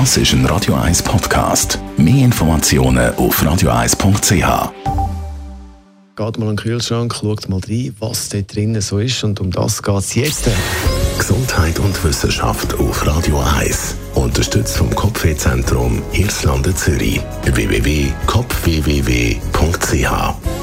Das ist ein Radio 1 Podcast. Mehr Informationen auf radio1.ch. Geht mal in den Kühlschrank, schaut mal rein, was da drinnen so ist und um das geht es jetzt. Gesundheit und Wissenschaft auf Radio 1. Unterstützt vom Kopfwehzentrum Irlande Zürich. www.kopfwww.ch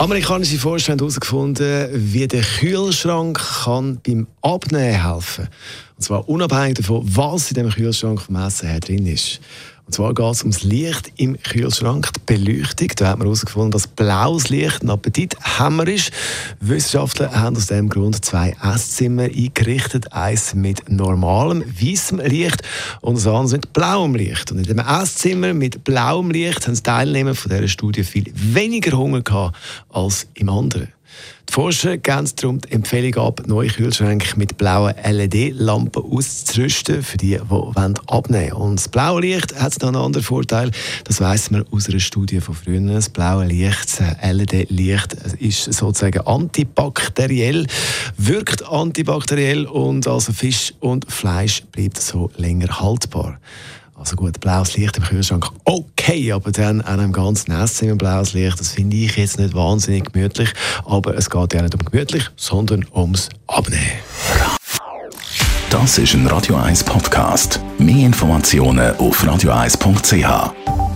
Amerikanische Forscher haben herausgefunden, wie der Kühlschrank kann beim Abnehmen helfen kann. Und zwar unabhängig davon, was in dem Kühlschrank vom Essen her drin ist. Und zwar geht es ums Licht im Kühlschrank, die Beleuchtung. Da hat man herausgefunden, dass blaues Licht ein Appetithämmer ist. Wissenschaftler haben aus diesem Grund zwei Esszimmer eingerichtet. Eins mit normalem, weißem Licht und das andere mit blauem Licht. Und in dem Esszimmer mit blauem Licht haben die Teilnehmer von dieser Studie viel weniger Hunger gehabt als im anderen. Die Forscher geben darum die Empfehlung ab, neue Kühlschränke mit blauen LED-Lampen auszurüsten, für die, die abnehmen wollen. Und das blaue Licht hat noch einen anderen Vorteil. Das weiss man aus einer Studie von früher. Das blaue Licht, LED-Licht, ist sozusagen antibakteriell, wirkt antibakteriell und also Fisch und Fleisch bleibt so länger haltbar. Also gut, blaues Licht im Kühlschrank, okay, aber dann an einem ganzen Esszimmer blaues Licht, das finde ich jetzt nicht wahnsinnig gemütlich. Aber es geht ja nicht um gemütlich, sondern ums Abnehmen. Das ist ein Radio 1 Podcast. Mehr Informationen auf radio1.ch.